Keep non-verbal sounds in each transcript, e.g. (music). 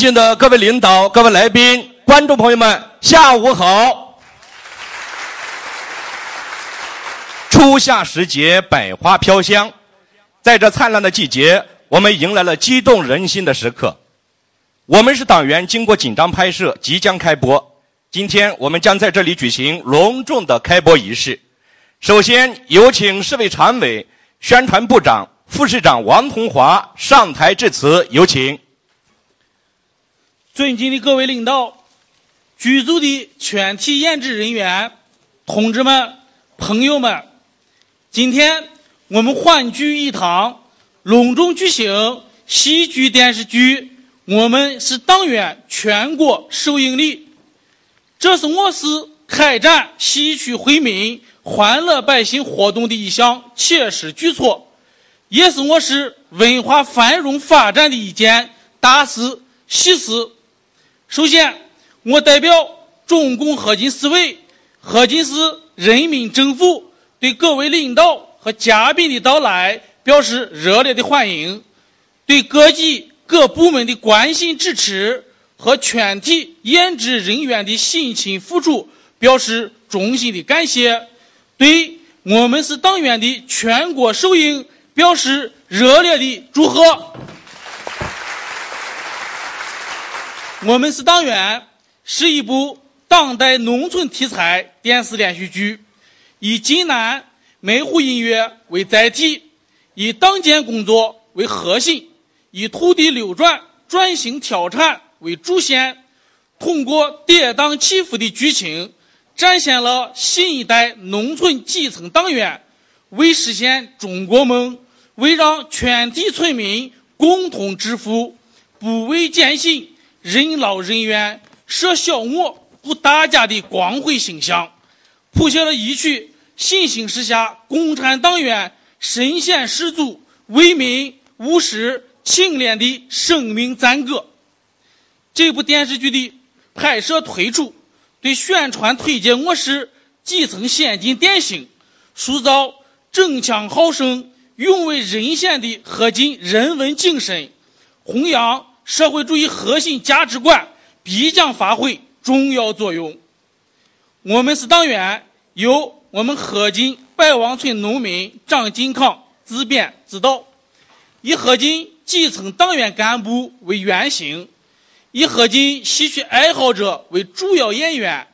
尊敬的各位领导、各位来宾、观众朋友们，下午好！初夏时节，百花飘香，在这灿烂的季节，我们迎来了激动人心的时刻。我们是党员，经过紧张拍摄，即将开播。今天我们将在这里举行隆重的开播仪式。首先有请市委常委、宣传部长、副市长王同华上台致辞，有请。尊敬的各位领导、剧组的全体演职人员、同志们、朋友们，今天我们欢聚一堂，隆重举行戏剧电视剧《我们是党员》全国首映礼。这是我市开展戏曲惠民、欢乐百姓活动的一项切实举措，也是我市文化繁荣发展的一件大事喜事。首先，我代表中共河津市委、河津市人民政府对各位领导和嘉宾的到来表示热烈的欢迎，对各级各部门的关心支持和全体演职人员的辛勤付出表示衷心的感谢，对我们是党员的全国首映表示热烈的祝贺。我们是党员，是一部当代农村题材电视连续剧，以济南梅湖音乐为载体，以党建工作为核心，以土地流转、转型调产为主线，通过跌宕起伏的剧情，展现了新一代农村基层党员为实现中国梦、为让全体村民共同致富、不畏艰辛。任劳任怨、舍小我、不大家的光辉形象，谱写了一曲新形势下共产党员身先士卒、为民务实、清廉的生命赞歌。这部电视剧的拍摄推出，对宣传推介我市基层先进典型，塑造争强好胜、勇为人先的河津人文精神，弘扬。社会主义核心价值观必将发挥重要作用。我们是党员，由我们河津百望村农民张金康自编自导，以河津基层党员干部为原型，以河津戏曲爱好者为主要演员，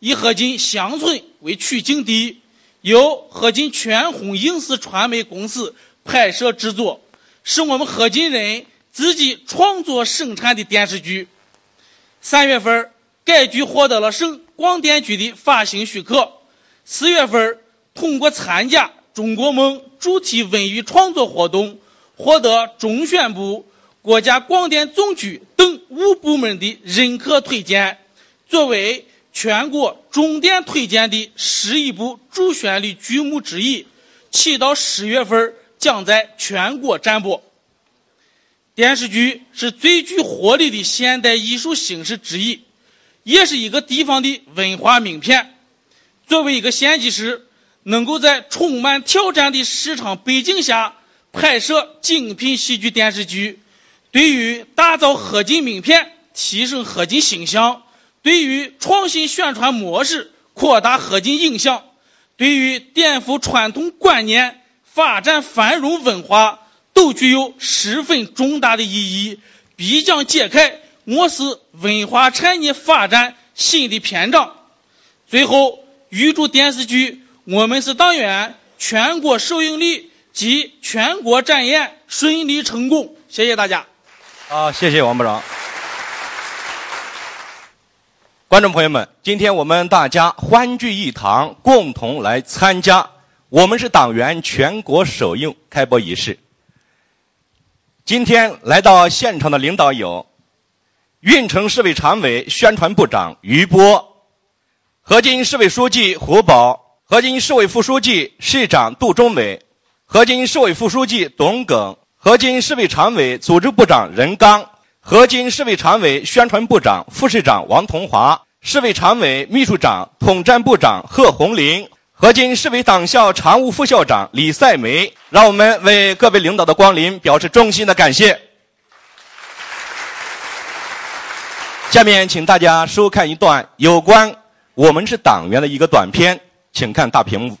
以河津乡村为取景地，由河津全红影视传媒公司拍摄制作，是我们河津人。自己创作生产的电视剧。三月份，该剧获得了省广电局的发行许可。四月份，通过参加“中国梦”主题文艺创作活动，获得中宣部、国家广电总局等五部门的认可推荐，作为全国重点推荐的十一部主旋律剧目之一，起到十月份将在全国展播。电视剧是最具活力的现代艺术形式之一，也是一个地方的文化名片。作为一个县级市，能够在充满挑战的市场背景下拍摄精品戏剧电视剧，对于打造河津名片、提升河津形象，对于创新宣传模式、扩大河津影响，对于颠覆传统观念、发展繁荣文化。都具有十分重大的意义，必将揭开我市文化产业发展新的篇章。最后，预祝电视剧《我们是党员》全国首映礼及全国展演顺利成功。谢谢大家。啊，谢谢王部长。观众朋友们，今天我们大家欢聚一堂，共同来参加《我们是党员》全国首映开播仪式。今天来到现场的领导有：运城市委常委、宣传部长于波，河津市委书记胡宝，河津市委副书记、市长杜忠伟，河津市委副书记董耿，河津市委常委、组织部长任刚，河津市委常委、宣传部长、副市长王同华，市委常委、秘书长、统战部长贺红林。河津市委党校常务副校长李赛梅，让我们为各位领导的光临表示衷心的感谢。下面请大家收看一段有关我们是党员的一个短片，请看大屏幕。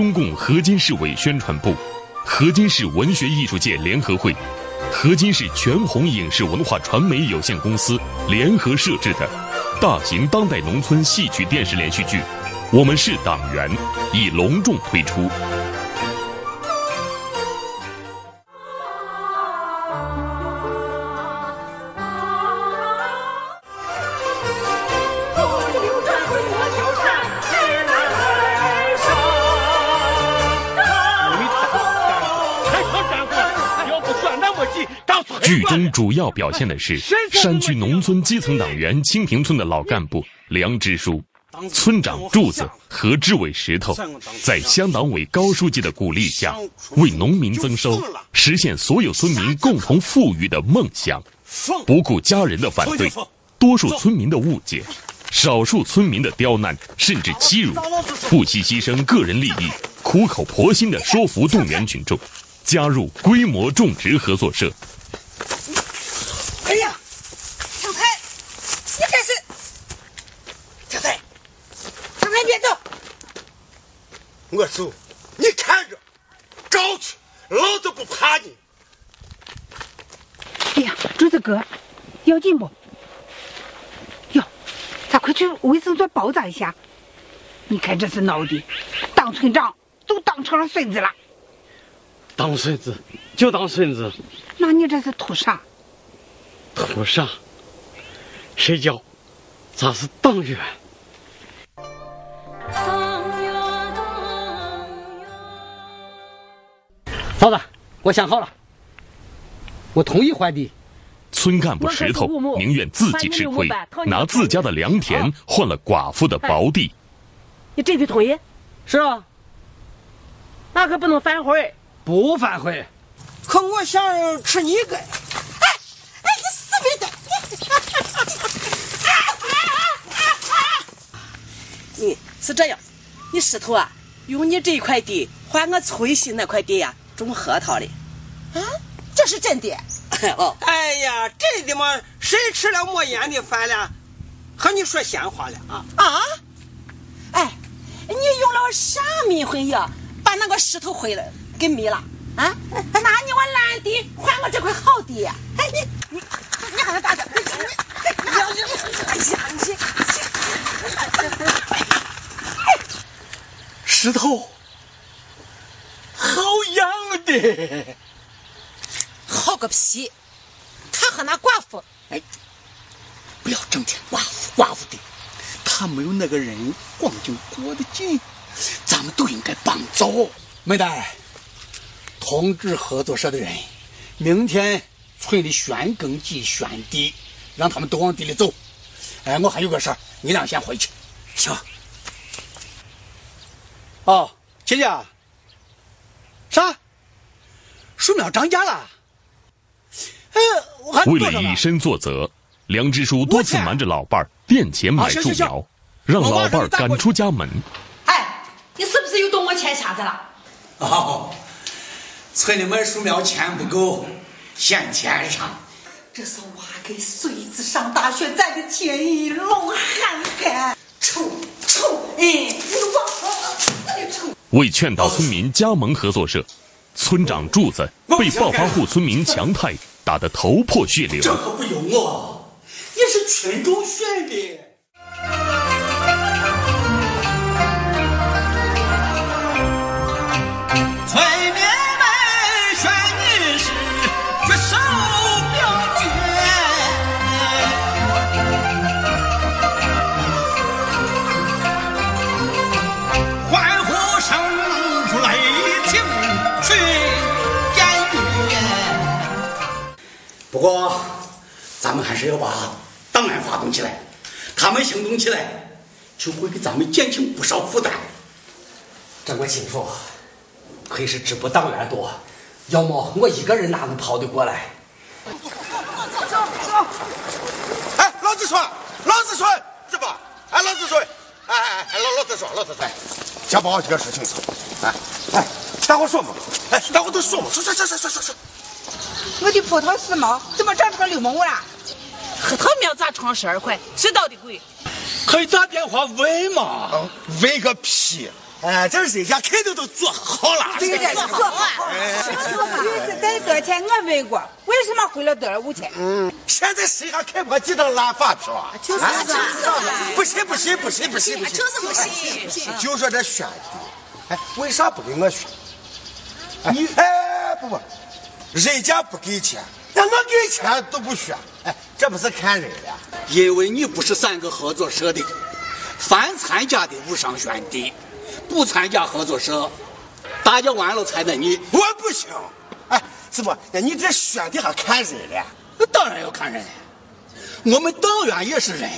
中共河津市委宣传部、河津市文学艺术界联合会、河津市全红影视文化传媒有限公司联合设置的大型当代农村戏曲电视连续剧《我们是党员》已隆重推出。剧中主要表现的是山区农村基层党员清平村的老干部梁支书、村长柱子和支委石头，在乡党委高书记的鼓励下，为农民增收，实现所有村民共同富裕的梦想。不顾家人的反对，多数村民的误解，少数村民的刁难甚至欺辱，不惜牺牲个人利益，苦口婆心地说服动员群众，加入规模种植合作社。哎呀，小蔡，你开始。小蔡，小蔡别走。我走，你看着，找去，老子不怕你。哎呀，柱子哥，要紧不？哟，咱快去卫生所包扎一下。你看这是闹的，当村长都当成了孙子了。当孙子就当孙子。那你这是图啥？图啥？谁叫咱是党员？嫂子，我想好了，我同意换地。村干部石头宁愿自己吃亏，拿自家的良田换了寡妇的薄地。你真的同意？是啊。那可不能反悔。不反悔。可我想吃你个。哎 (laughs) 你是这样，你石头啊，用你这块地换我崔西那块地呀，种核桃的。啊，这是真的。(laughs) 哦，哎呀，真的吗？谁吃了没烟的饭了？和你说闲话了啊？啊？哎，你用了啥迷魂药，把那个石头毁了给迷了？啊？拿你我烂地换我这块好地呀？哎，你你你还能打架？你你你哎呀你！石头，好养的，好个屁！他和那寡妇，哎，不要整天寡妇寡妇的，他没有那个人光景过得紧，咱们都应该帮走。没得，通知合作社的人，明天村里选耕机选地，让他们都往地里走。哎，我还有个事儿，你俩先回去。行。哦，姐姐，啥？树苗涨价了？为了以身作则，梁支书多次瞒着老伴儿垫钱买树苗，让老伴儿赶出家门。哎，你是不是又动我钱匣子了？哦，村里买树苗钱不够，嫌钱上。这是娃给孙子上大学攒的钱，老憨憨，臭臭，哎，你忘臭。为劝导村民加盟合作社，村长柱子被暴发户村民强太打得头破血流。这可不由我，也是群众选的。不过，咱们还是要把档案发动起来，他们行动起来，就会给咱们减轻不少负担。长官辛苦，亏是支部党员多，要么我一个人哪能跑得过来？走走走哎，老子说，老子说，是吧？哎，老子说，哎哎哎，老老子说，老子说，先把我几个事情说，哎哎，大伙说嘛，哎，大伙都说嘛，说说说说说说说。我的葡萄时髦，怎么长成个流氓味啦？核桃苗咋长十二块？知道的贵。可以打电话问嘛？问个屁！哎，这人家肯定都做好了。对对，做好了。鱼是得多少钱？我问过，为什么回了多少五千？嗯，现在谁还开过几张烂发票？就是不信不信不信不信不信，就是不信。就说这选的，哎，为啥不给我选？你哎不不，人家不给钱，那我给钱都不选，哎，这不是看人了？因为你不是三个合作社的，凡参加的无上选的，不参加合作社，大家完了才能你。我不行，哎，怎么？那你这选的还看人了？那当然要看人，我们党员也是人。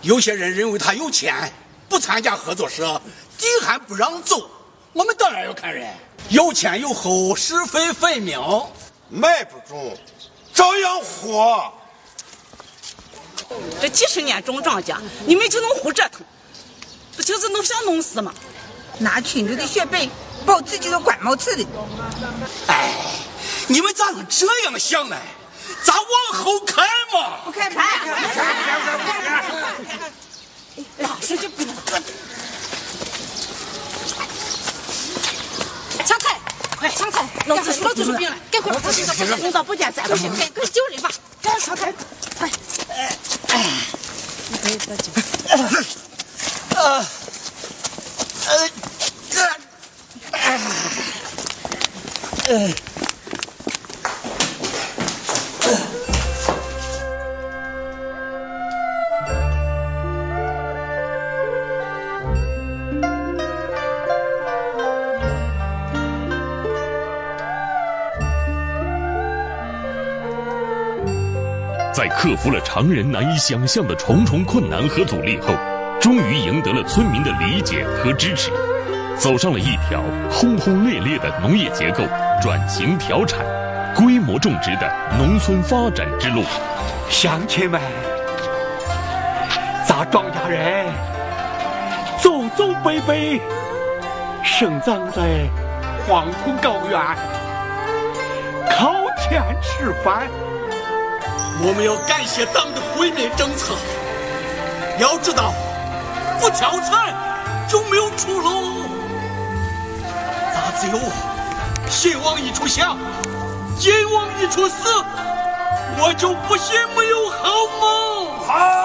有些人认为他有钱，不参加合作社，地还不让走，我们当然要看人。有前有后，是非分明，卖不中，照样活。这几十年种庄稼，你们就能胡折腾，不就是弄想弄死吗？拿群众的血本保自己的官帽子的。哎，你们咋能这样想呢？咱往后看嘛。不看看。老实就不能。抢菜，快上菜！老子老子说病了，赶快把这个弄到不见再不行，赶快救人吧！赶快上菜，快！哎，你可以喝酒。啊。呃，呃，呃，克服了常人难以想象的重重困难和阻力后，终于赢得了村民的理解和支持，走上了一条轰轰烈烈的农业结构转型调产、规模种植的农村发展之路。乡亲们，咱庄稼人祖祖辈辈，生长在黄土高原，靠天吃饭。我们要感谢党的惠民政策。要知道，不挑菜就没有出路。咱只有心往一处想，劲往一处使，我就不信没有好梦。好。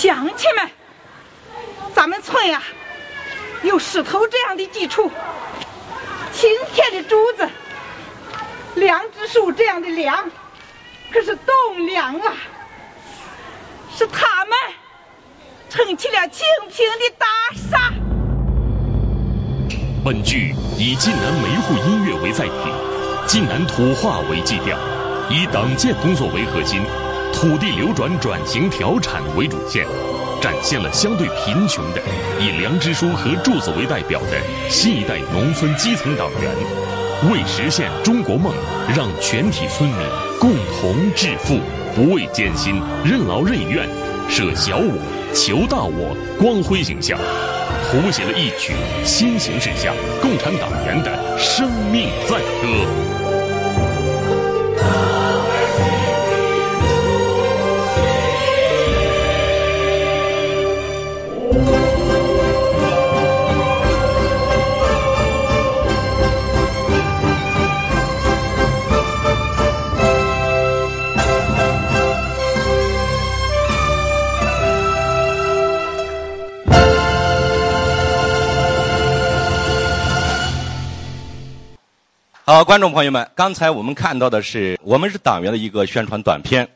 乡亲们，咱们村呀、有石头这样的基础，青天的柱子，梁枝树这样的梁，可是栋梁啊，是他们撑起了清平的大厦。本剧以晋南梅户音乐为载体，晋南土话为基调，以党建工作为核心，土地流转转型调产为主线，展现了相对贫穷的、以梁支书和柱子为代表的新一代农村基层党员，为实现中国梦，让全体村民共同致富，不畏艰辛，任劳任怨，舍小我求大我，光辉形象，谱写了一曲新形势下共产党员的生命赞歌。观众朋友们，刚才我们看到的是我们是党员的一个宣传短片。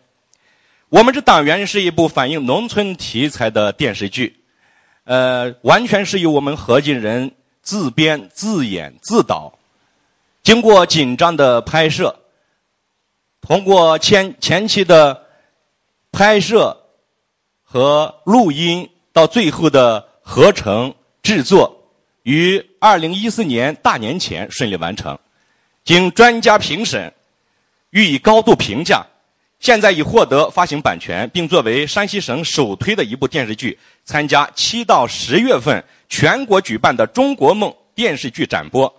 我们是党员是一部反映农村题材的电视剧，呃，完全是由我们何进人自编自演自导，经过紧张的拍摄，通过前前期的拍摄和录音，到最后的合成制作，于二零一四年大年前顺利完成。经专家评审，予以高度评价，现在已获得发行版权，并作为山西省首推的一部电视剧，参加七到十月份全国举办的“中国梦”电视剧展播。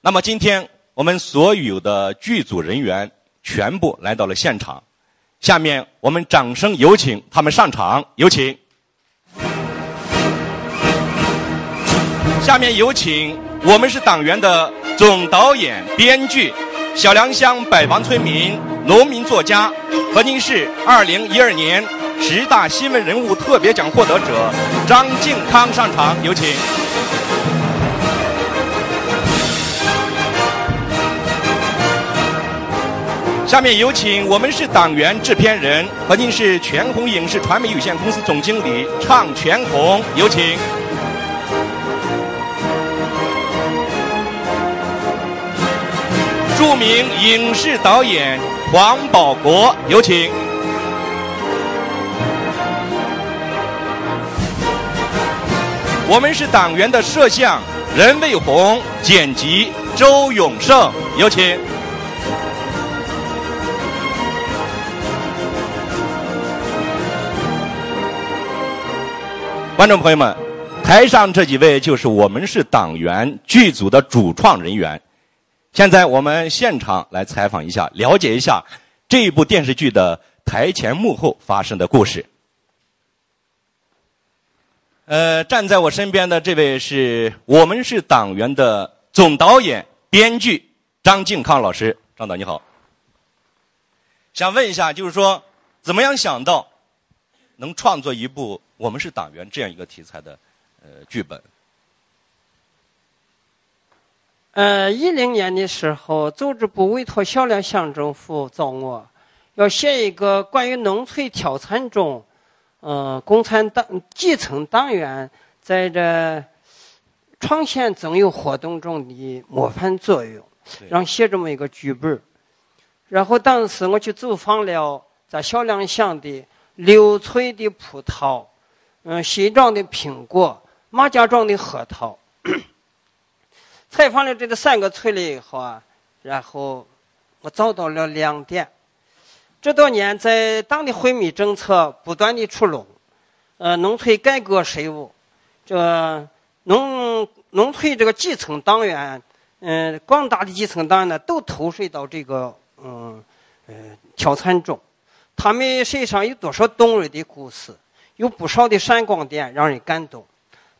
那么，今天我们所有的剧组人员全部来到了现场，下面我们掌声有请他们上场，有请。下面有请我们是党员的。总导演、编剧，小良乡百房村民、农民作家，和您是二零一二年十大新闻人物特别奖获得者张敬康上场，有请。下面有请我们是党员制片人，和您是全红影视传媒有限公司总经理畅全红，有请。著名影视导演黄保国，有请。我们是党员的摄像任卫红，剪辑周永胜，有请。观众朋友们，台上这几位就是我们是党员剧组的主创人员。现在我们现场来采访一下，了解一下这一部电视剧的台前幕后发生的故事。呃，站在我身边的这位是我们是党员的总导演、编剧张敬康老师，张导你好。想问一下，就是说，怎么样想到能创作一部我们是党员这样一个题材的呃剧本？呃，一零年的时候，组织部委托小良乡政府找我，要写一个关于农村调参中，呃，共产党基层党员在这创县增油活动中的模范作用，让写这么一个剧本。然后当时我去走访了在小良乡的六村的葡萄，嗯，西庄的苹果，马家庄的核桃。采访了这个三个村了以后啊，然后我找到了两点。这多年在党的惠民政策不断的出笼，呃，农村改革税务，这农农村这个基层党员，嗯，广大的基层党员呢，都投身到这个嗯嗯调参中。他们身上有多少动人的故事，有不少的闪光点，让人感动。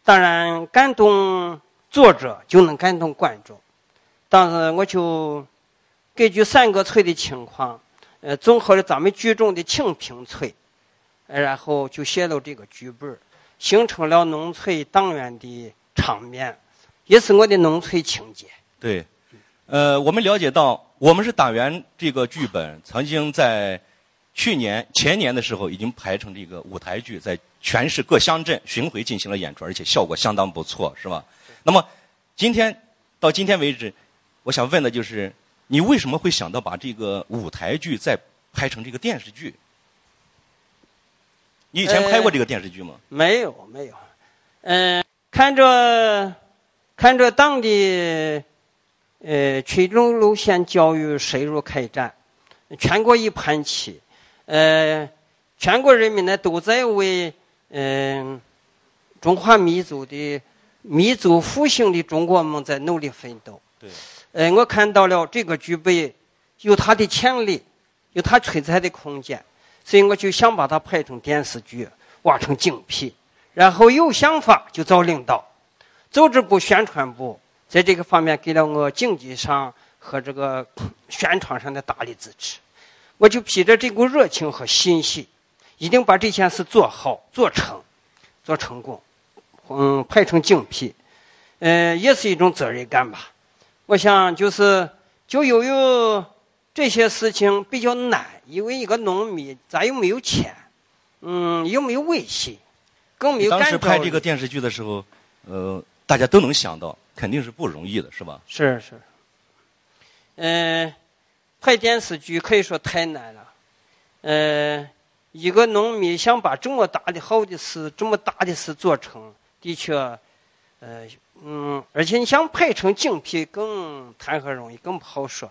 当然，感动。作者就能感动观众，当时我就根据三个村的情况，呃，综合了咱们剧中的清平村，然后就写了这个剧本，形成了农村党员的场面，也是我的农村情节。对，呃，我们了解到，我们是党员这个剧本，曾经在去年、前年的时候已经排成这个舞台剧，在全市各乡镇巡回进行了演出，而且效果相当不错，是吧？那么，今天到今天为止，我想问的就是，你为什么会想到把这个舞台剧再拍成这个电视剧。你以前拍过这个电视剧吗？没有，没有。嗯，看着看着党的呃群众路线教育深入开展，全国一盘棋，呃，全国人民呢都在为嗯中华民族的民族复兴的中国梦在努力奋斗。对。呃，我看到了这个具备有它的潜力，有它存在的空间，所以我就想把它拍成电视剧，挖成精品。然后有想法就找领导，组织部、宣传部在这个方面给了我经济上和这个宣传上的大力支持。我就凭着这股热情和信心，一定把这件事做好、做成、做成功，嗯，拍成精品，嗯，也是一种责任感吧。我想就是就由于这些事情比较难，因为一个农民咱又没有钱，嗯，又没有微信。更没有当时拍这个电视剧的时候，呃，大家都能想到，肯定是不容易的，是吧？是是。嗯，拍电视剧可以说太难了。嗯，一个农民想把这么大的好的事、这么大的事做成，的确，呃，嗯，而且你想拍成精品，更谈何容易，更不好说。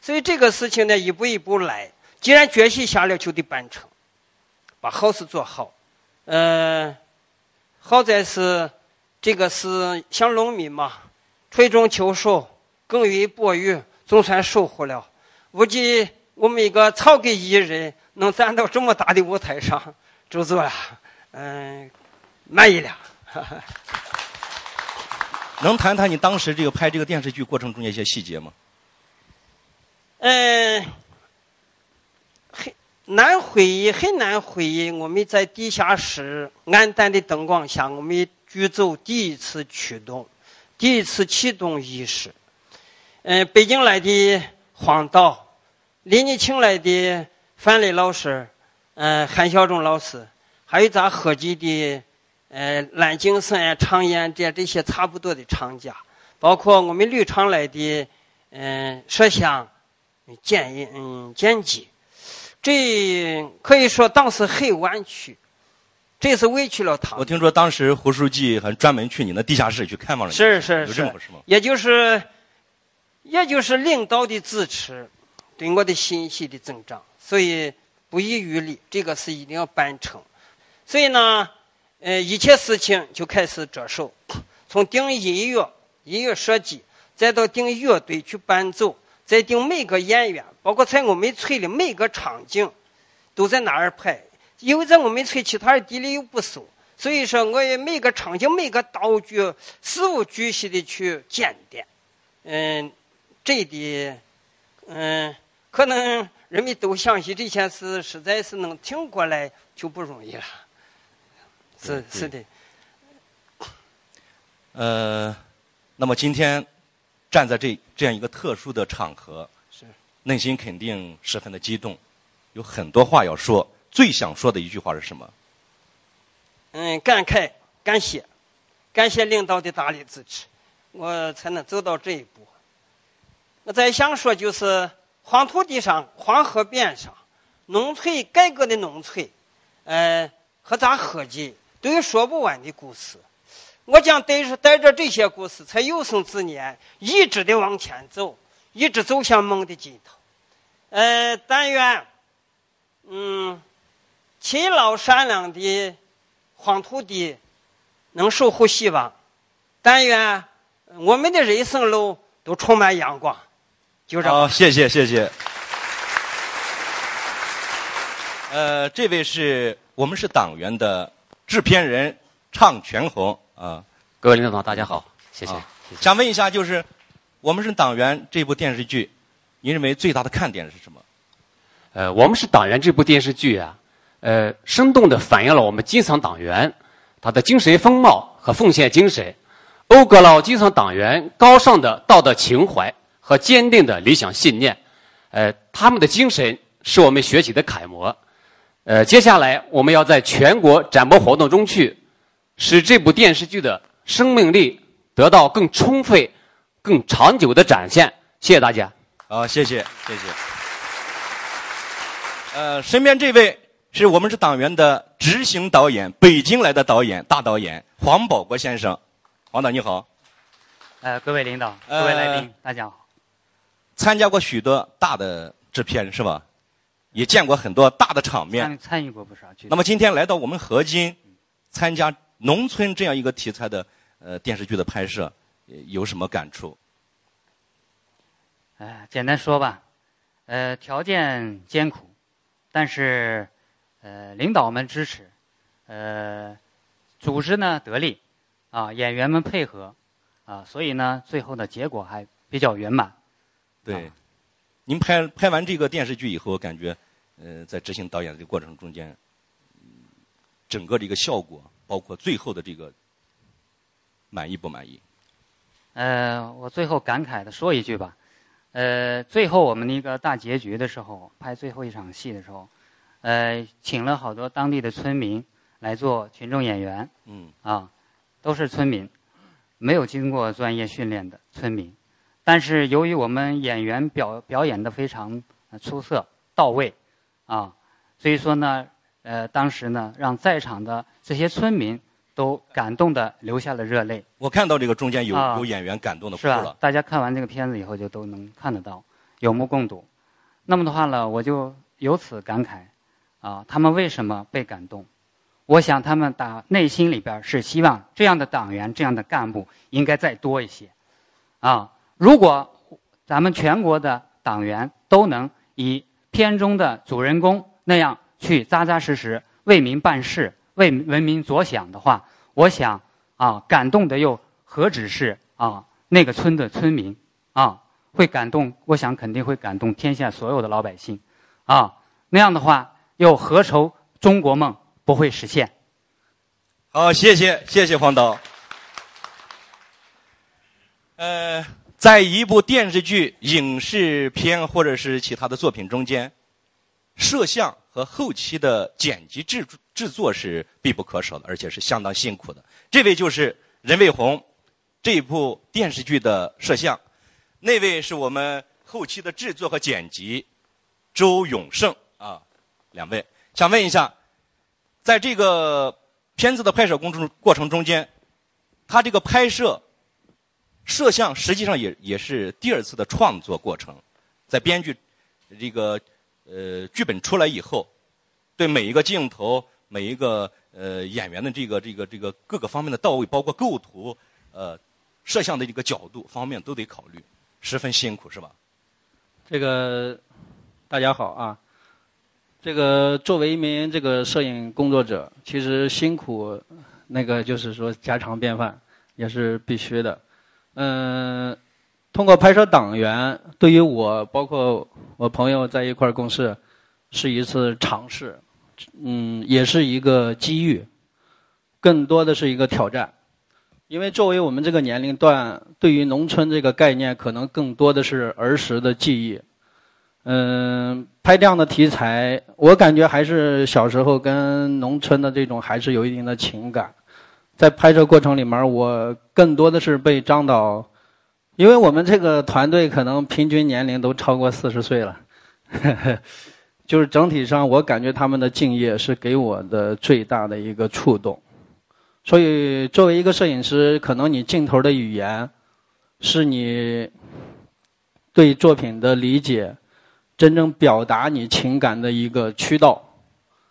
所以这个事情呢，一步一步来。既然决心下了，就得办成，把好事做好。嗯。好在是，这个是像农民嘛，春种秋收，耕耘播育，总算收获了。估计我们一个草根艺人能站到这么大的舞台上，就做了，嗯，满意了。(laughs) 能谈谈你当时这个拍这个电视剧过程中的一些细节吗？嗯。难回忆，很难回忆。我们在地下室暗淡的灯光下，我们剧组第一次驱动，第一次启动仪式。嗯，北京来的黄导，李你请来的范磊老师，嗯，韩小忠老师，还有咱合集的，呃，蓝景森、常燕这这些差不多的厂家，包括我们旅厂来的，嗯，摄像、剪音、嗯，剪辑。这可以说当时很弯曲，这是委屈了他。我听说当时胡书记还专门去你那地下室去看望了你，是是是，有这回事吗？也就是，也就是领导的支持，对我的信息的增长，所以不遗余力，这个事一定要办成。所以呢，呃，一切事情就开始着手，从定音乐、音乐设计，再到定乐队去伴奏。再定每个演员，包括在我们村的每个场景，都在那儿拍。因为在我们村其他的地里又不熟，所以说我也每个场景、每个道具事无巨细的去检点。嗯，这的，嗯，可能人们都相信这件事，实在是能挺过来就不容易了。是是的。呃，那么今天。站在这这样一个特殊的场合，是内心肯定十分的激动，有很多话要说。最想说的一句话是什么？嗯，感慨，感谢，感谢领导的大力支持，我才能走到这一步。我再想说，就是黄土地上、黄河边上，农村改革的农村，呃，和咱合计都有说不完的故事。我将带着带着这些故事，才有生之年一直的往前走，一直走向梦的尽头。呃，但愿，嗯，勤劳善良的黄土地能守护希望。但愿我们的人生路都充满阳光。就这。好，谢谢谢谢。(laughs) 呃，这位是我们是党员的制片人畅全红。啊，各位领导大家好，谢谢。想问一下，就是我们是党员这部电视剧，您认为最大的看点是什么？呃，我们是党员这部电视剧啊，呃，生动的反映了我们基层党员他的精神风貌和奉献精神，讴歌了基层党员高尚的道德情怀和坚定的理想信念。呃，他们的精神是我们学习的楷模。呃，接下来我们要在全国展播活动中去。使这部电视剧的生命力得到更充分、更长久的展现。谢谢大家。好，谢谢，谢谢。呃，身边这位是我们是党员的执行导演，北京来的导演，大导演黄保国先生。黄导你好。呃，各位领导，各位来宾，大家好。参加过许多大的制片是吧？也见过很多大的场面。参参与过不少。那么今天来到我们河津，参加农村这样一个题材的呃电视剧的拍摄，有什么感触？哎，简单说吧，呃，条件艰苦，但是呃，领导们支持，呃，组织呢得力，啊，演员们配合，啊，所以呢，最后的结果还比较圆满。对，您拍拍完这个电视剧以后，感觉呃，在执行导演的这个过程中间，整个这个效果，包括最后的这个满意不满意？呃，我最后感慨的说一句吧。呃，最后我们那个大结局的时候，拍最后一场戏的时候，呃，请了好多当地的村民来做群众演员。嗯。啊，都是村民，没有经过专业训练的村民，但是由于我们演员表表演的非常出色到位，啊，所以说呢，呃，当时呢，让在场的这些村民。都感动的流下了热泪。我看到这个中间有有演员感动的哭了。大家看完这个片子以后就都能看得到，有目共睹。那么的话呢，我就由此感慨，啊，他们为什么被感动？我想他们打内心里边是希望这样的党员、这样的干部应该再多一些。啊，如果咱们全国的党员都能以片中的主人公那样去扎扎实实为民办事。为人民着想的话，我想啊，感动的又何止是啊那个村的村民啊，会感动，我想肯定会感动天下所有的老百姓啊。那样的话，又何愁中国梦不会实现？好，谢谢谢谢黄导。呃，在一部电视剧、影视片或者是其他的作品中间，摄像和后期的剪辑制。制作是必不可少的，而且是相当辛苦的。这位就是任卫红，这部电视剧的摄像；那位是我们后期的制作和剪辑，周永胜啊，两位。想问一下，在这个片子的拍摄工程过程中间，他这个拍摄摄像实际上也也是第二次的创作过程，在编剧这个呃剧本出来以后，对每一个镜头。每一个呃演员的这个这个这个各个方面的到位，包括构图、呃摄像的这个角度方面都得考虑，十分辛苦，是吧？这个大家好啊，这个作为一名这个摄影工作者，其实辛苦那个就是说家常便饭，也是必须的。嗯，通过拍摄党员，对于我包括我朋友在一块共事，是一次尝试。嗯，也是一个机遇，更多的是一个挑战，因为作为我们这个年龄段，对于农村这个概念，可能更多的是儿时的记忆。嗯，拍这样的题材，我感觉还是小时候跟农村的这种还是有一定的情感。在拍摄过程里面，我更多的是被张导，因为我们这个团队可能平均年龄都超过四十岁了。(laughs) 就是整体上，我感觉他们的敬业是给我的最大的一个触动。所以，作为一个摄影师，可能你镜头的语言是你对作品的理解、真正表达你情感的一个渠道。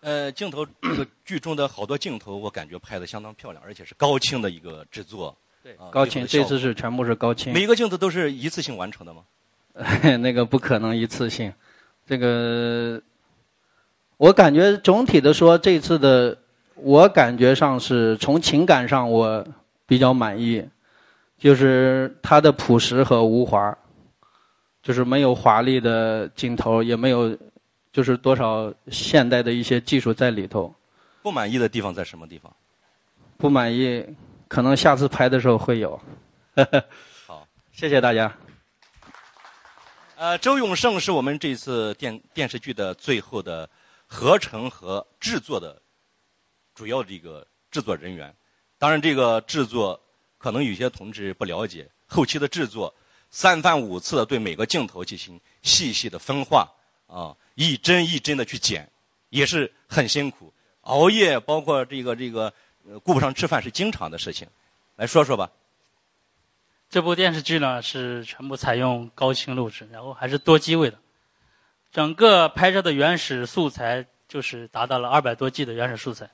呃，镜头这个 (clears throat) 剧中的好多镜头，我感觉拍的相当漂亮，而且是高清的一个制作。对，高清，这次是全部是高清。每一个镜头都是一次性完成的吗？(laughs) 那个不可能一次性。这个，我感觉总体的说，这次的我感觉上是从情感上我比较满意，就是它的朴实和无华，就是没有华丽的镜头，也没有就是多少现代的一些技术在里头。不满意的地方在什么地方？不满意，可能下次拍的时候会有。(laughs) 好，谢谢大家。呃，周永胜是我们这次电电视剧的最后的合成和制作的主要这个制作人员。当然，这个制作可能有些同志不了解，后期的制作三番五次的对每个镜头进行细细的分化啊，一帧一帧的去剪，也是很辛苦，熬夜，包括这个这个顾不上吃饭是经常的事情。来说说吧。这部电视剧呢是全部采用高清录制，然后还是多机位的。整个拍摄的原始素材就是达到了二百多 G 的原始素材。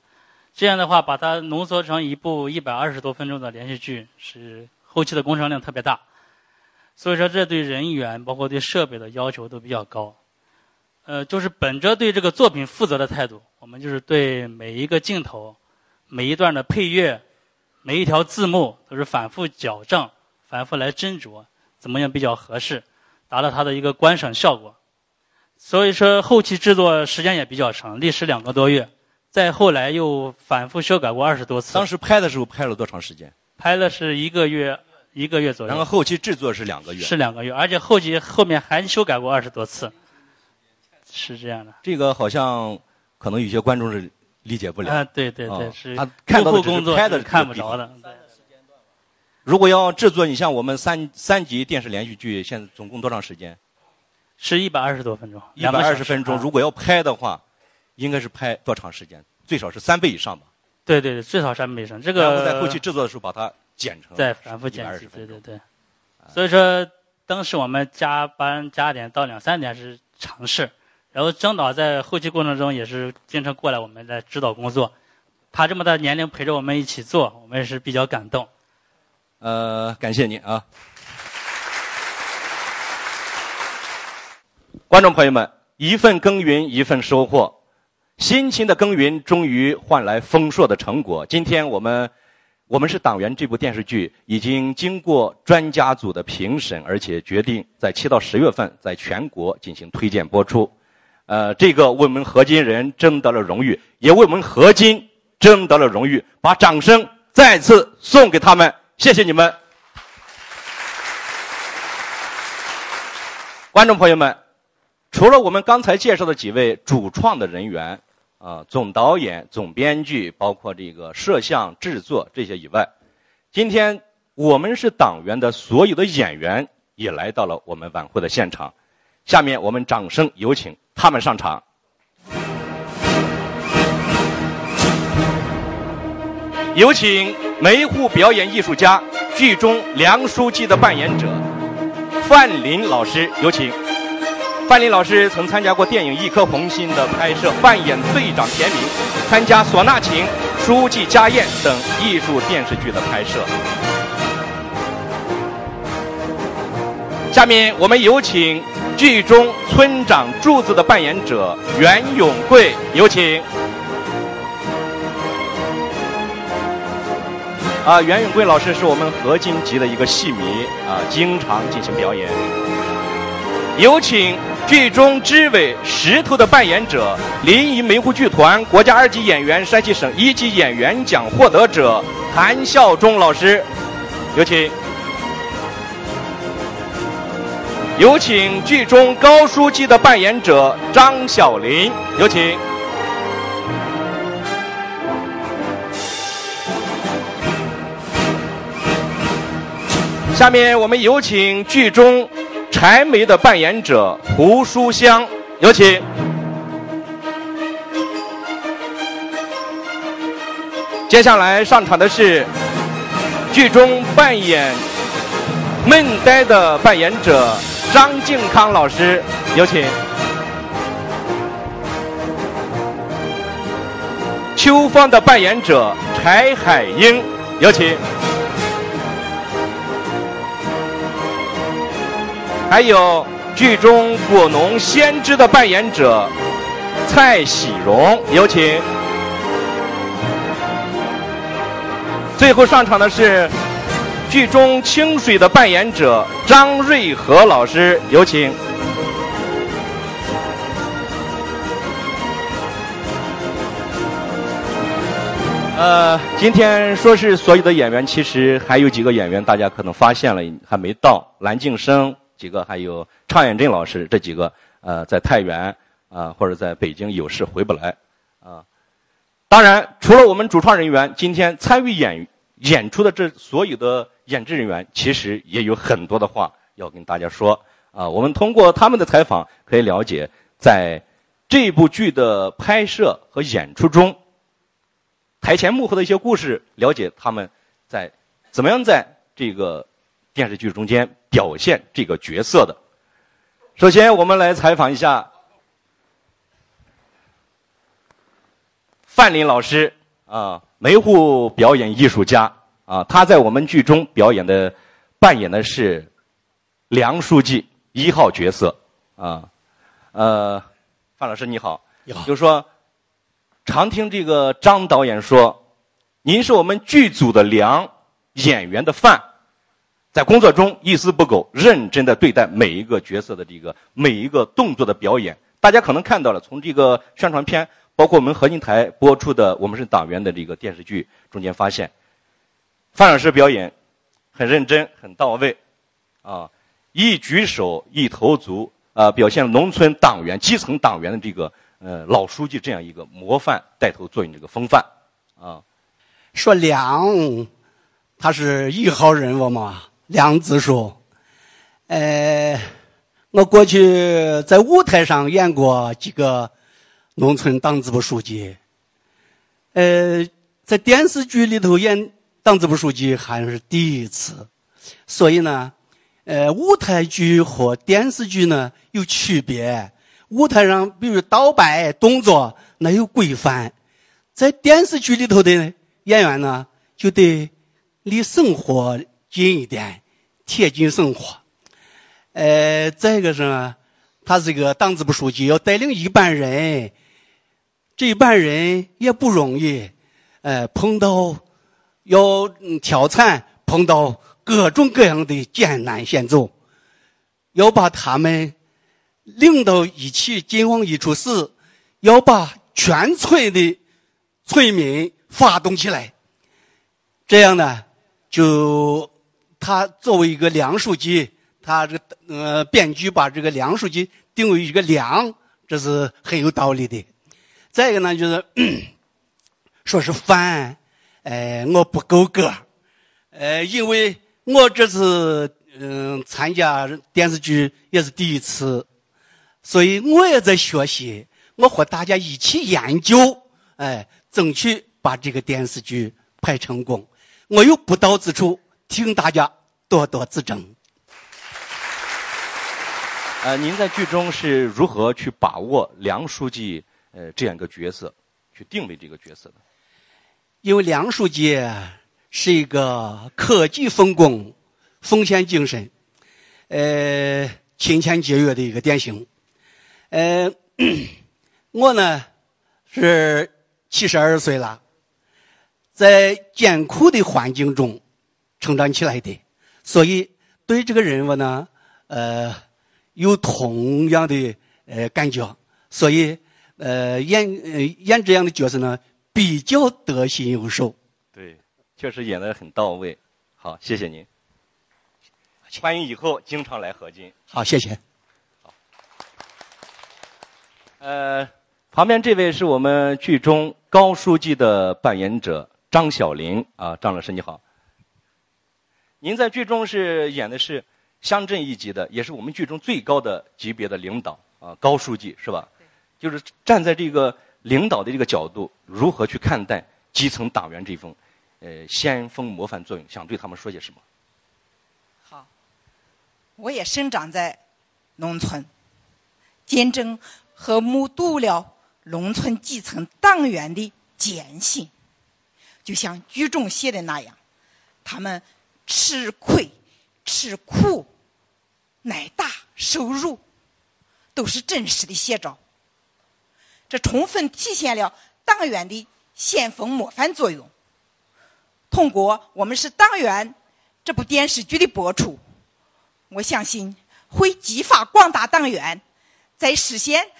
这样的话，把它浓缩成一部一百二十多分钟的连续剧，是后期的工程量特别大。所以说，这对人员包括对设备的要求都比较高。呃，就是本着对这个作品负责的态度，我们就是对每一个镜头、每一段的配乐、每一条字幕都是反复矫正。反复来斟酌，怎么样比较合适，达到它的一个观赏效果。所以说后期制作时间也比较长，历时两个多月。再后来又反复修改过二十多次。当时拍的时候拍了多长时间？拍了是一个月，一个月左右。然后后期制作是两个月。是两个月，而且后期后面还修改过二十多次，是这样的。这个好像可能有些观众是理解不了。啊，对对对，是。他看到的只是拍的看不着的。如果要制作，你像我们三三集电视连续剧，现在总共多长时间？是一百二十多分钟。一百二十分钟，如果要拍的话，应该是拍多长时间？最少是三倍以上吧。对对对，最少三倍以上。这个然后在后期制作的时候把它剪成再反复剪辑。对对对。所以说，当时我们加班加点到两三点是常事，然后张导在后期过程中也是经常过来我们来指导工作。他这么大年龄陪着我们一起做，我们也是比较感动。呃，感谢您啊，观众朋友们，一份耕耘一份收获，辛勤的耕耘终于换来丰硕的成果。今天我们，我们是党员这部电视剧已经经过专家组的评审，而且决定在七到十月份在全国进行推荐播出。呃，这个为我们合金人争得了荣誉，也为我们合金争得了荣誉。把掌声再次送给他们。谢谢你们，观众朋友们。除了我们刚才介绍的几位主创的人员，啊，总导演、总编剧，包括这个摄像、制作这些以外，今天我们是党员的所有的演员也来到了我们晚会的现场。下面我们掌声有请他们上场。有请梅户表演艺术家剧中梁书记的扮演者范林老师，有请。范林老师曾参加过电影《一颗红心》的拍摄，扮演队长田明；参加《唢呐情》《书记家宴》等艺术电视剧的拍摄。下面我们有请剧中村长柱子的扮演者袁永贵，有请。啊，袁永贵老师是我们合金级的一个戏迷啊，经常进行表演。有请剧中支委石头的扮演者临沂梅湖剧团国家二级演员、山西省一级演员奖获得者韩孝忠老师，有请。有请剧中高书记的扮演者张小林，有请。下面我们有请剧中柴梅的扮演者胡书香，有请。接下来上场的是剧中扮演闷呆的扮演者张敬康老师，有请。秋芳的扮演者柴海英，有请。还有剧中果农先知的扮演者蔡喜荣，有请。最后上场的是剧中清水的扮演者张瑞和老师，有请。呃，今天说是所有的演员，其实还有几个演员，大家可能发现了还没到，蓝静生。几个还有常远振老师这几个呃在太原啊或者在北京有事回不来啊。当然，除了我们主创人员，今天参与演演出的这所有的演职人员，其实也有很多的话要跟大家说啊。我们通过他们的采访可以了解在这部剧的拍摄和演出中，台前幕后的一些故事，了解他们在怎么样在这个电视剧中间表现这个角色的。首先，我们来采访一下范林老师啊，梅户表演艺术家啊，他在我们剧中表演的扮演的是梁书记一号角色啊。呃，范老师你好，你好，就是说，常听这个张导演说，您是我们剧组的梁，演员的范。在工作中一丝不苟、认真的对待每一个角色的这个每一个动作的表演。大家可能看到了，从这个宣传片，包括我们合金台播出的《我们是党员》的这个电视剧中间发现，范老师表演很认真、很到位，啊，一举手一投足，啊，表现农村党员、基层党员的这个呃老书记这样一个模范带头作用这个风范，啊。说梁，他是一号人物嘛。梁子树，呃，我过去在舞台上演过几个农村党支部书记，呃，在电视剧里头演党支部书记还是第一次，所以呢，呃，舞台剧和电视剧呢有区别。舞台上，比如倒摆动作，那有规范；在电视剧里头的演员呢，就得离生活。近一点，贴近生活。呃，再一个是呢，他是一个党支部书记，要带领一班人，这一班人也不容易。呃，碰到要挑战，碰到各种各样的艰难险阻，要把他们领到一起，进往一处死，要把全村的村民发动起来。这样呢，就。他作为一个梁书记，他这个呃编剧把这个梁书记定为一个梁，这是很有道理的。再一个呢，就是说是范，哎，我不够格，呃，因为我这次嗯参加电视剧也是第一次，所以我也在学习，我和大家一起研究，哎，争取把这个电视剧拍成功。我有不到之处。请大家多多指正。呃，您在剧中是如何去把握梁书记呃这样一个角色，去定位这个角色的？因为梁书记是一个克己奉公、奉献精神、呃勤俭节约的一个典型。呃，(clears throat) 我呢是七十二岁了，在艰苦的环境中。成长起来的，所以对这个人物呢，呃，有同样的呃感觉，所以呃演演这样的角色呢，比较得心应手。对，确实演的很到位。好，谢谢您。欢迎以后经常来合金。好，谢谢。好。呃，旁边这位是我们剧中高书记的扮演者张小林啊，张老师你好。您在剧中是演的是乡镇一级的，也是我们剧中最高的级别的领导啊，高书记是吧？就是站在这个领导的这个角度，如何去看待基层党员这一份呃先锋模范作用？想对他们说些什么？好，我也生长在农村，见证和目睹了农村基层党员的艰辛，就像剧中写的那样，他们。吃亏、吃苦、挨打、受辱，都是真实的写照。这充分体现了党员的先锋模范作用。通过《我们是党员》这部电视剧的播出，我相信会激发广大党员在实现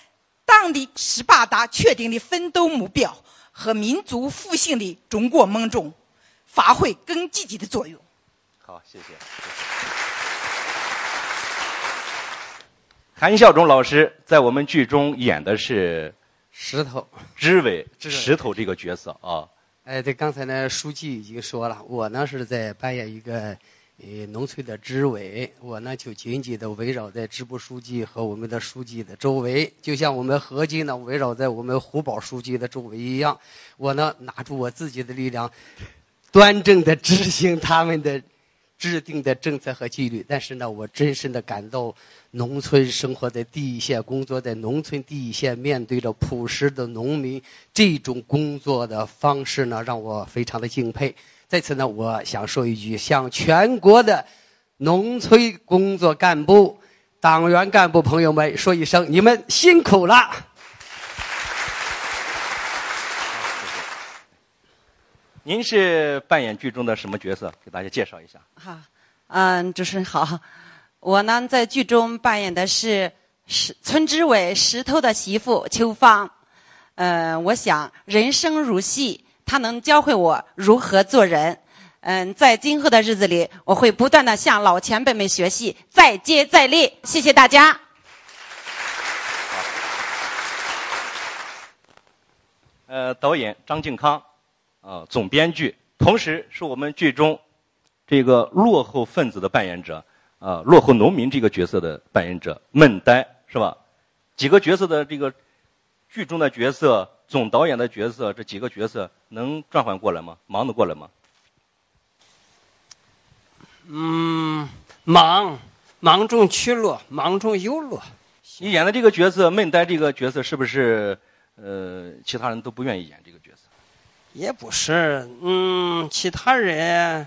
党的十八大确定的奋斗目标和民族复兴的中国梦中发挥更积极的作用。好，谢谢。韩孝忠老师在我们剧中演的是石头支委石头这个角色啊。哎，对，刚才呢，书记已经说了，我呢是在扮演一个呃农村的支委，我呢就紧紧的围绕在支部书记和我们的书记的周围，就像我们合金呢围绕在我们胡宝书记的周围一样。我呢拿出我自己的力量，端正的执行他们的制定的政策和纪律。但是呢，我真深的感到，农村生活在第一线，工作在农村第一线，面对着朴实的农民，这种工作的方式呢，让我非常的敬佩。在此呢，我想说一句，向全国的农村工作干部、党员干部朋友们说一声：你们辛苦了！您是扮演剧中的什么角色？给大家介绍一下。好，嗯，主持人好，我呢在剧中扮演的是石村支委石头的媳妇秋芳。嗯，我想人生如戏，它能教会我如何做人。嗯，在今后的日子里，我会不断的向老前辈们学习，再接再厉。谢谢大家。呃，导演张靖康，呃，总编剧，同时是我们剧中这个落后分子的扮演者，啊、落后农民这个角色的扮演者孟呆，是吧？几个角色的这个剧中的角色，总导演的角色，这几个角色能转换过来吗？忙得过来吗？嗯，忙，忙中取乐，忙中有乐。你演的这个角色孟呆这个角色，是不是呃其他人都不愿意演这个角色？也不是，嗯，其他人，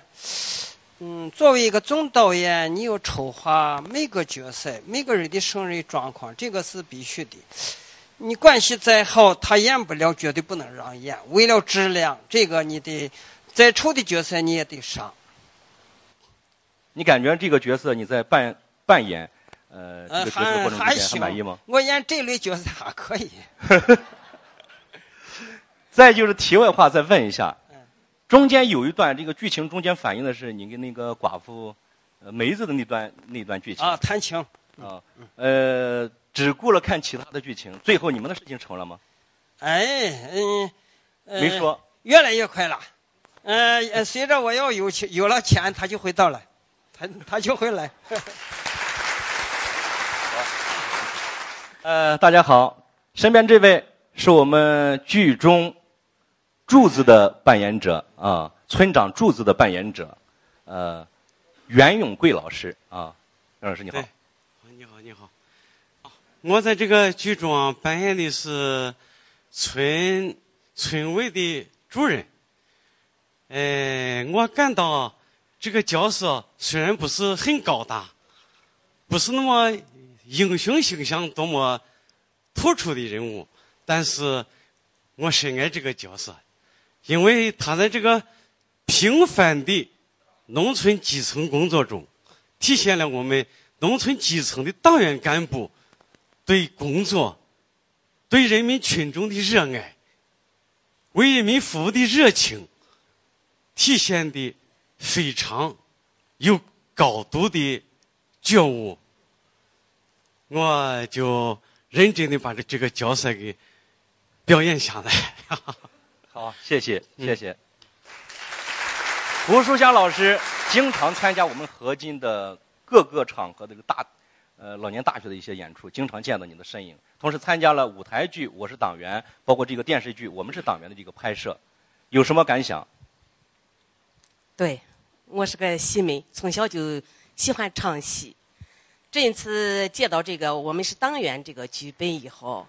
嗯，作为一个总导演，你要筹划每个角色、每个人的生理状况，这个是必须的。你关系再好，他演不了，绝对不能让演。为了质量，这个你得再丑的角色你也得上。你感觉这个角色你在扮扮演呃这呃，个角色还过程中还满意吗？？我演这类角色还可以。(laughs) (laughs) 再就是题外话，再问一下，中间有一段这个剧情中间反映的是你跟那个寡妇呃梅子的那段那段剧情啊，谈情啊，呃，只顾了看其他的剧情，最后你们的事情成了吗？哎，嗯，呃没说，越来越快了。呃，呃随着我要有钱有了钱，他就会到来，他他就会来。(laughs) 呃，大家好，身边这位是我们剧中柱子的扮演者啊，村长柱子的扮演者，呃，袁永贵老师啊，袁老师你好。你好，你好。我在这个剧中扮演的是村村委的主任。呃，我感到这个角色虽然不是很高大，不是那么英雄形象多么突出的人物，但是我深爱这个角色，因为他在这个平凡的农村基层工作中，体现了我们农村基层的党员干部对工作、对人民群众的热爱、为人民服务的热情，体现的非常有高度的觉悟。我就认真的把这这个角色给表演下来。哈哈好，谢谢，谢谢。胡书香老师经常参加我们合金的各个场合的这个大，呃，老年大学的一些演出，经常见到你的身影。同时参加了舞台剧《我是党员》，包括这个电视剧《我们是党员》的这个拍摄，有什么感想？对，我是个戏迷，从小就喜欢唱戏。这一次接到这个“我们是党员”这个剧本以后，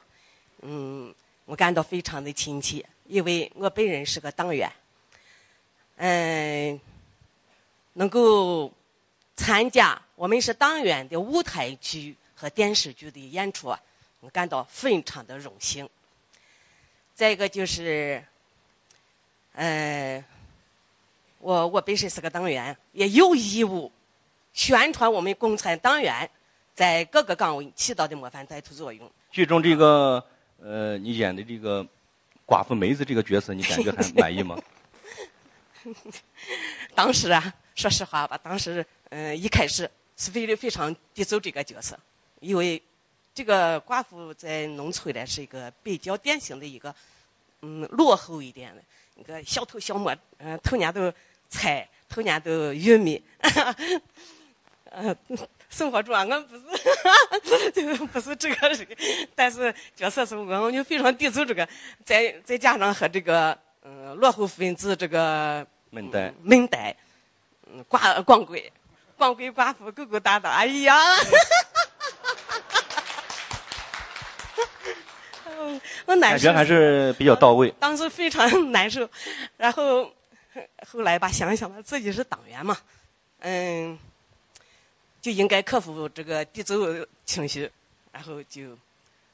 嗯，我感到非常的亲切，因为我本人是个党员。嗯，能够参加“我们是党员”的舞台剧和电视剧的演出，我感到非常的荣幸。再一个就是，嗯，我我本身是个党员，也有义务宣传我们共产党员在各个岗位起到的模范带头作用。剧中这个呃，你演的这个寡妇梅子这个角色，你感觉还 (laughs) 满意吗？(laughs) 当时啊，说实话吧，当时嗯、呃一开始是非常非常抵触这个角色，因为这个寡妇在农村呢是一个比较典型的一个嗯落后一点的一个小偷小摸，嗯、头年都菜头年都玉米。嗯，(laughs) 生活中啊，我不是，就不是这个人，但是角色是我，我就非常抵触这个，再再加上和这个嗯落后分子这个闷呆。闷呆，嗯寡光棍，光棍寡妇勾勾搭搭，哎呀，嗯 (laughs) 我难受。感觉还是比较到位。当时非常难受，然后后来吧，想一想吧，自己是党员嘛，嗯，就应该克服这个抵触情绪，然后就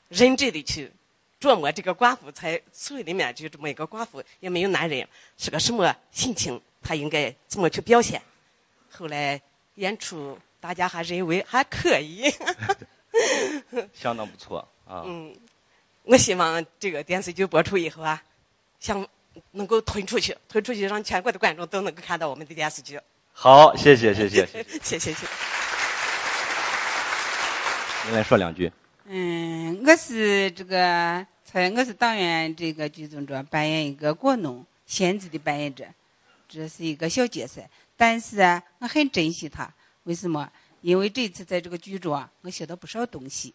认真的去琢磨这个寡妇在村里面就这么一个寡妇，也没有男人，是个什么心情，她应该怎么去表现。后来演出，大家还认为还可以。相当不错啊。嗯，(laughs) 我希望这个电视剧播出以后啊，想能够推出去，推出去让全国的观众都能够看到我们的电视剧。好，谢谢谢谢谢谢。谢谢 (laughs) 谢。您来说两句。嗯，我是这个在我是党员这个剧中中扮演一个果农仙子的扮演者，这是一个小角色，但是啊，我很珍惜他。为什么？因为这次在这个剧中啊，我学到不少东西。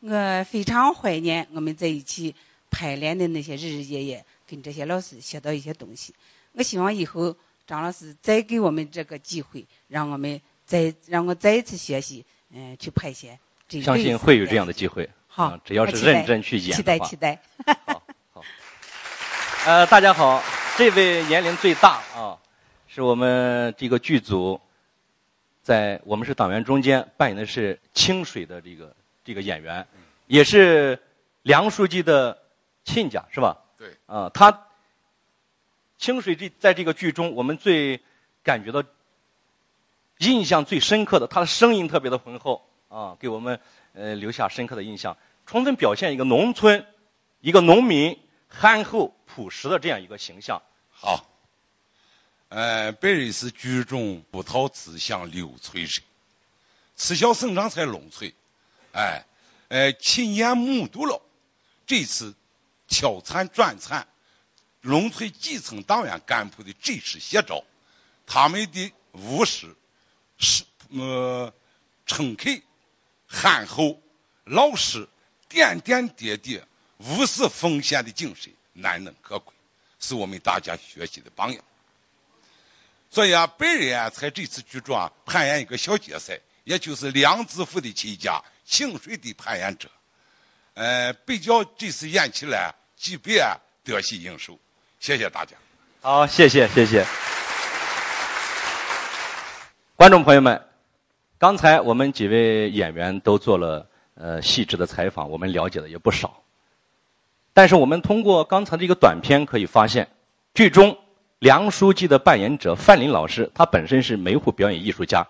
我非常怀念我们在一起排练的那些日日夜夜，跟这些老师学到一些东西。我希望以后张老师再给我们这个机会，让我们再让我再一次学习，嗯，去排戏。这相信会有这样的机会。好啊，只要是认真去演期的话。待期待。呃，大家好，这位年龄最大啊，是我们这个剧组，在我们是党员中间扮演的是清水的这个这个演员，也是梁书记的亲家，是吧？对。啊，他清水这在这个剧中，我们最感觉到印象最深刻的，他的声音特别的浑厚啊，给我们呃留下深刻的印象，充分表现一个农村一个农民憨厚朴实的这样一个形象。好，呃，本人是剧中不讨志向刘翠人，自小生长在农村，哎，呃，亲眼目睹了这次挑产转产农村基层党员干部的真实写照，他们的务实、是呃诚恳、憨厚、老实、点点滴滴、无私奉献的精神难能可贵，是我们大家学习的榜样。所以啊，本人啊，在这次剧中啊，扮演一个小角色，也就是梁子富的亲家清水的扮演者。呃，比较这次演起来，基本得心应手。谢谢大家。好，谢谢谢谢。观众朋友们，刚才我们几位演员都做了呃细致的采访，我们了解的也不少。但是我们通过刚才这个短片可以发现，剧中梁书记的扮演者范林老师，他本身是梅湖表演艺术家，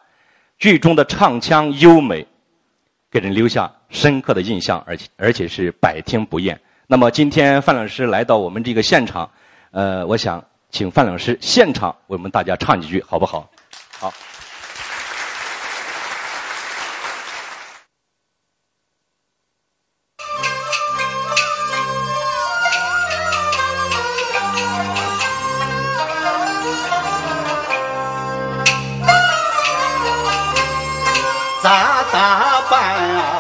剧中的唱腔优美，给人留下深刻的印象，而且而且是百听不厌。那么今天范老师来到我们这个现场，呃，我想请范老师现场为我们大家唱几句，好不好？好。咋打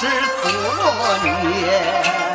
是自作孽。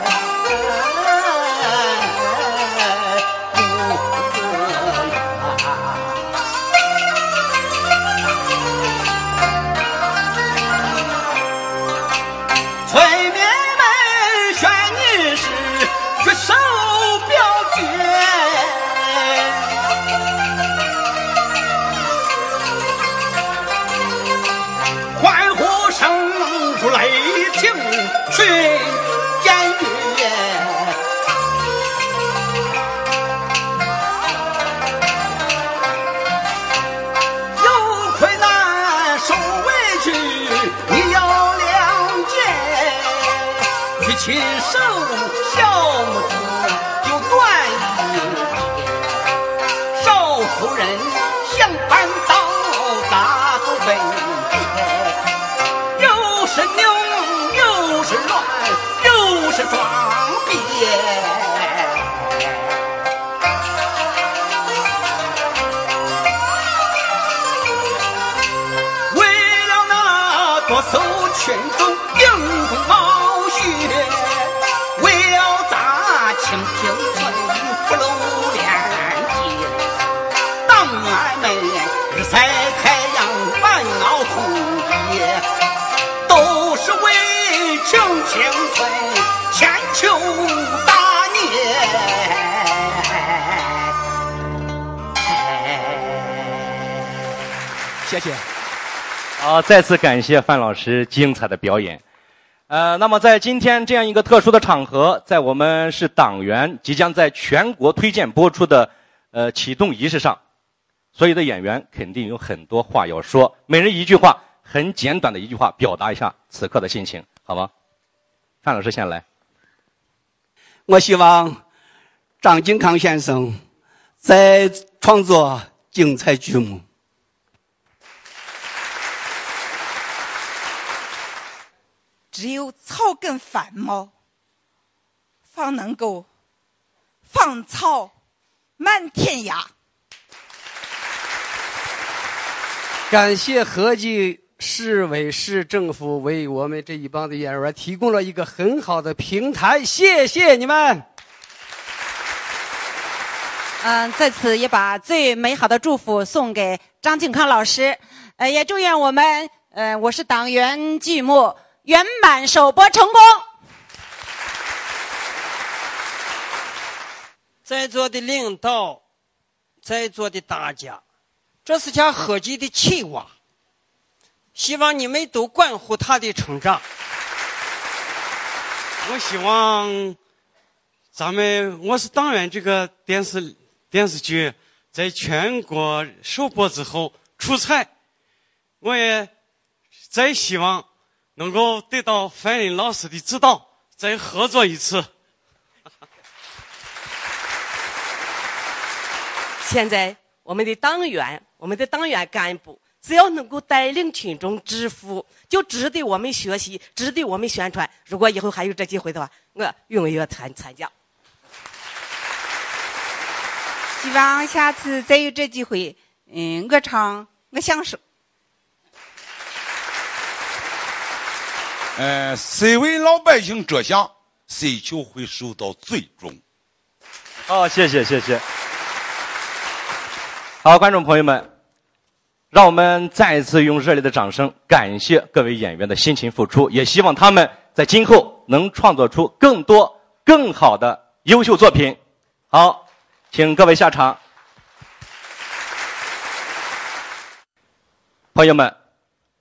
好，再次感谢范老师精彩的表演。呃，那么在今天这样一个特殊的场合，在我们是党员即将在全国推荐播出的呃启动仪式上，所有的演员肯定有很多话要说，每人一句话，很简短的一句话，表达一下此刻的心情，好吗？范老师先来。我希望张金康先生在创作精彩剧目。只有草根繁茂，方能够芳草满天涯。感谢合计市委市政府为我们这一帮的演员提供了一个很好的平台，谢谢你们。嗯，在此也把最美好的祝福送给张景康老师，呃，也祝愿我们，呃，我是党员剧目圆满首播成功。在座的领导，在座的大家，这是家合计的企划，希望你们都关乎他的成长。我希望咱们《我是党员》这个电视电视剧在全国首播之后出彩，我也再希望能够得到范林老师的指导，再合作一次。(laughs) 现在我们的党员，我们的党员干部，只要能够带领群众致富，就值得我们学习，值得我们宣传。如果以后还有这机会的话，我踊跃参参加。希望下次再有这机会，嗯，我唱我享受。呃，谁为老百姓着想，谁就会受到最重。好，谢谢谢谢。好，观众朋友们，让我们再一次用热烈的掌声感谢各位演员的辛勤付出，也希望他们在今后能创作出更多更好的优秀作品。好，请各位下场。朋友们，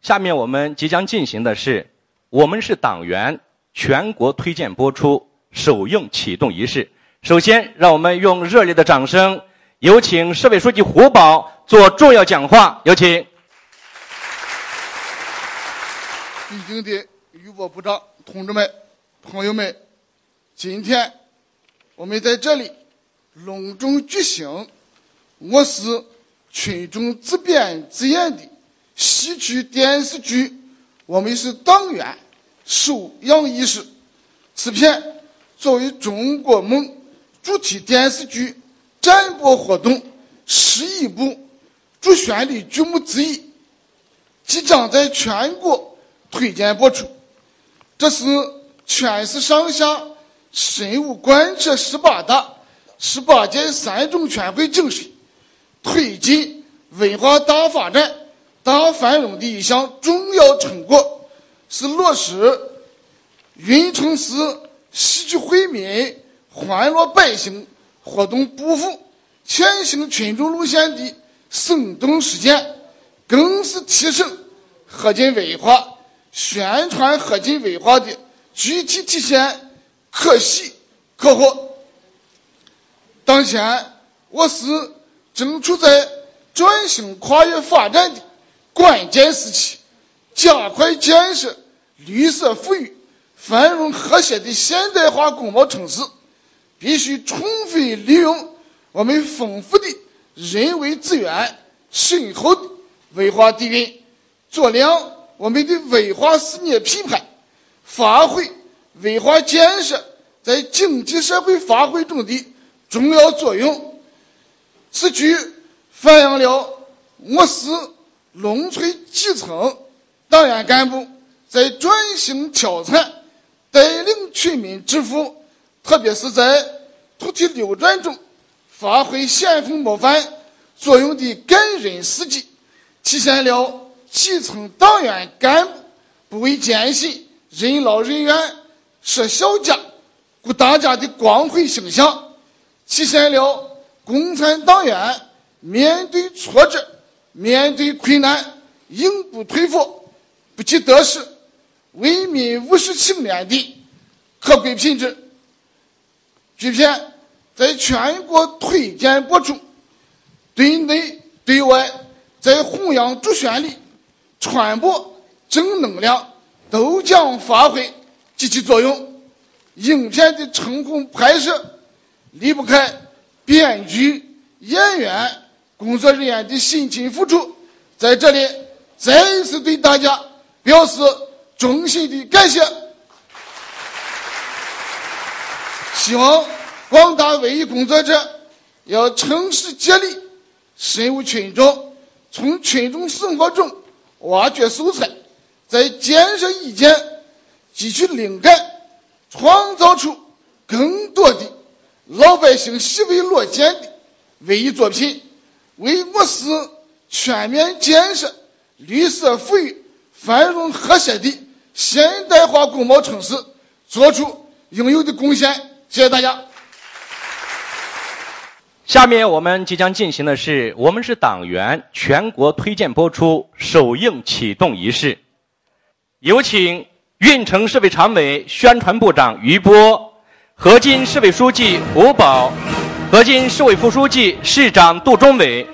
下面我们即将进行的是“我们是党员”全国推荐播出首映启动仪式。首先，让我们用热烈的掌声。有请市委书记胡宝做重要讲话，有请。尊敬的于波部长、同志们、朋友们，今天我们在这里隆重举行我市群众自编自演的戏曲电视剧《我们是党员》首映仪式。此片作为中国梦主题电视剧。展播活动十一部主旋律剧目之一，即将在全国推荐播出。这是全市上下深入贯彻十八大、十八届三中全会精神，推进文化大发展、大繁荣的一项重要成果，是落实云城市戏剧惠民、欢乐百姓活动不负前行群众路线的生动实践，更是提升河津文化、宣传河津文化的具体体现，可喜可贺。当前，我市正处在转型跨越发展的关键时期，加快建设绿色富裕、繁荣和谐的现代化工贸城市，必须充分利用我们丰富的人为资源、深厚的文化底蕴，做亮我们的文化事业品牌，发挥文化建设在经济社会发挥中的重要作用。此举反映了我市农村基层党员干部在转型调产、带领群民致富，特别是在土地流转中发挥先锋模范作用的感人事迹，体现了基层党员干部不畏艰辛、任劳任怨、舍小家、顾大家的光辉形象，体现了共产党员面对挫折、面对困难永不退缩、不计得失、为民务实青年的可贵品质。剧片在全国推荐播出，对内对外在弘扬主旋律、传播正能量都将发挥积极作用。影片的成功拍摄离不开编剧、演员、工作人员的辛勤付出，在这里再一次对大家表示衷心的感谢。希望广大文艺工作者要诚实接力，深入群众，从群众生活中挖掘素材，在建设意见汲取灵感，创造出更多的老百姓喜闻乐见的文艺作品，为我市全面建设绿色富裕、繁荣和谐的现代化工贸城市做出应有的贡献。谢谢大家。下面我们即将进行的是《我们是党员》全国推荐播出首映启动仪式，有请运城市委常委、宣传部长于波、河津市委书记胡宝、河津市委副书记、市长杜忠伟，《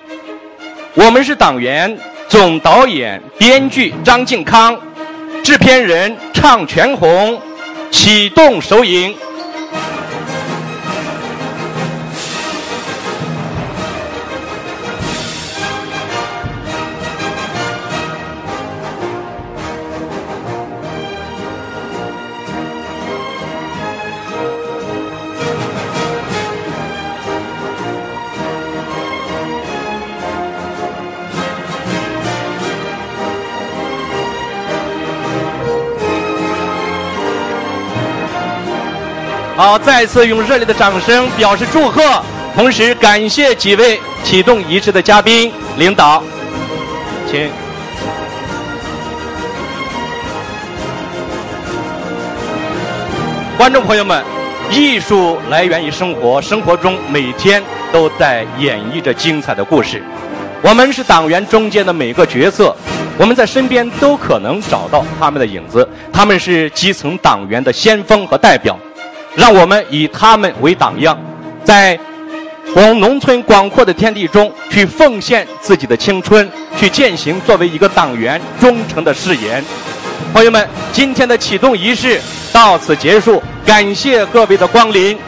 我们是党员》总导演、编剧张靖康，制片人畅全红，启动首映。好，再次用热烈的掌声表示祝贺，同时感谢几位启动仪式的嘉宾、领导，请。观众朋友们，艺术来源于生活，生活中每天都在演绎着精彩的故事。我们是党员中间的每个角色，我们在身边都可能找到他们的影子，他们是基层党员的先锋和代表。让我们以他们为榜样，在红农村广阔的天地中去奉献自己的青春，去践行作为一个党员忠诚的誓言。朋友们，今天的启动仪式到此结束，感谢各位的光临。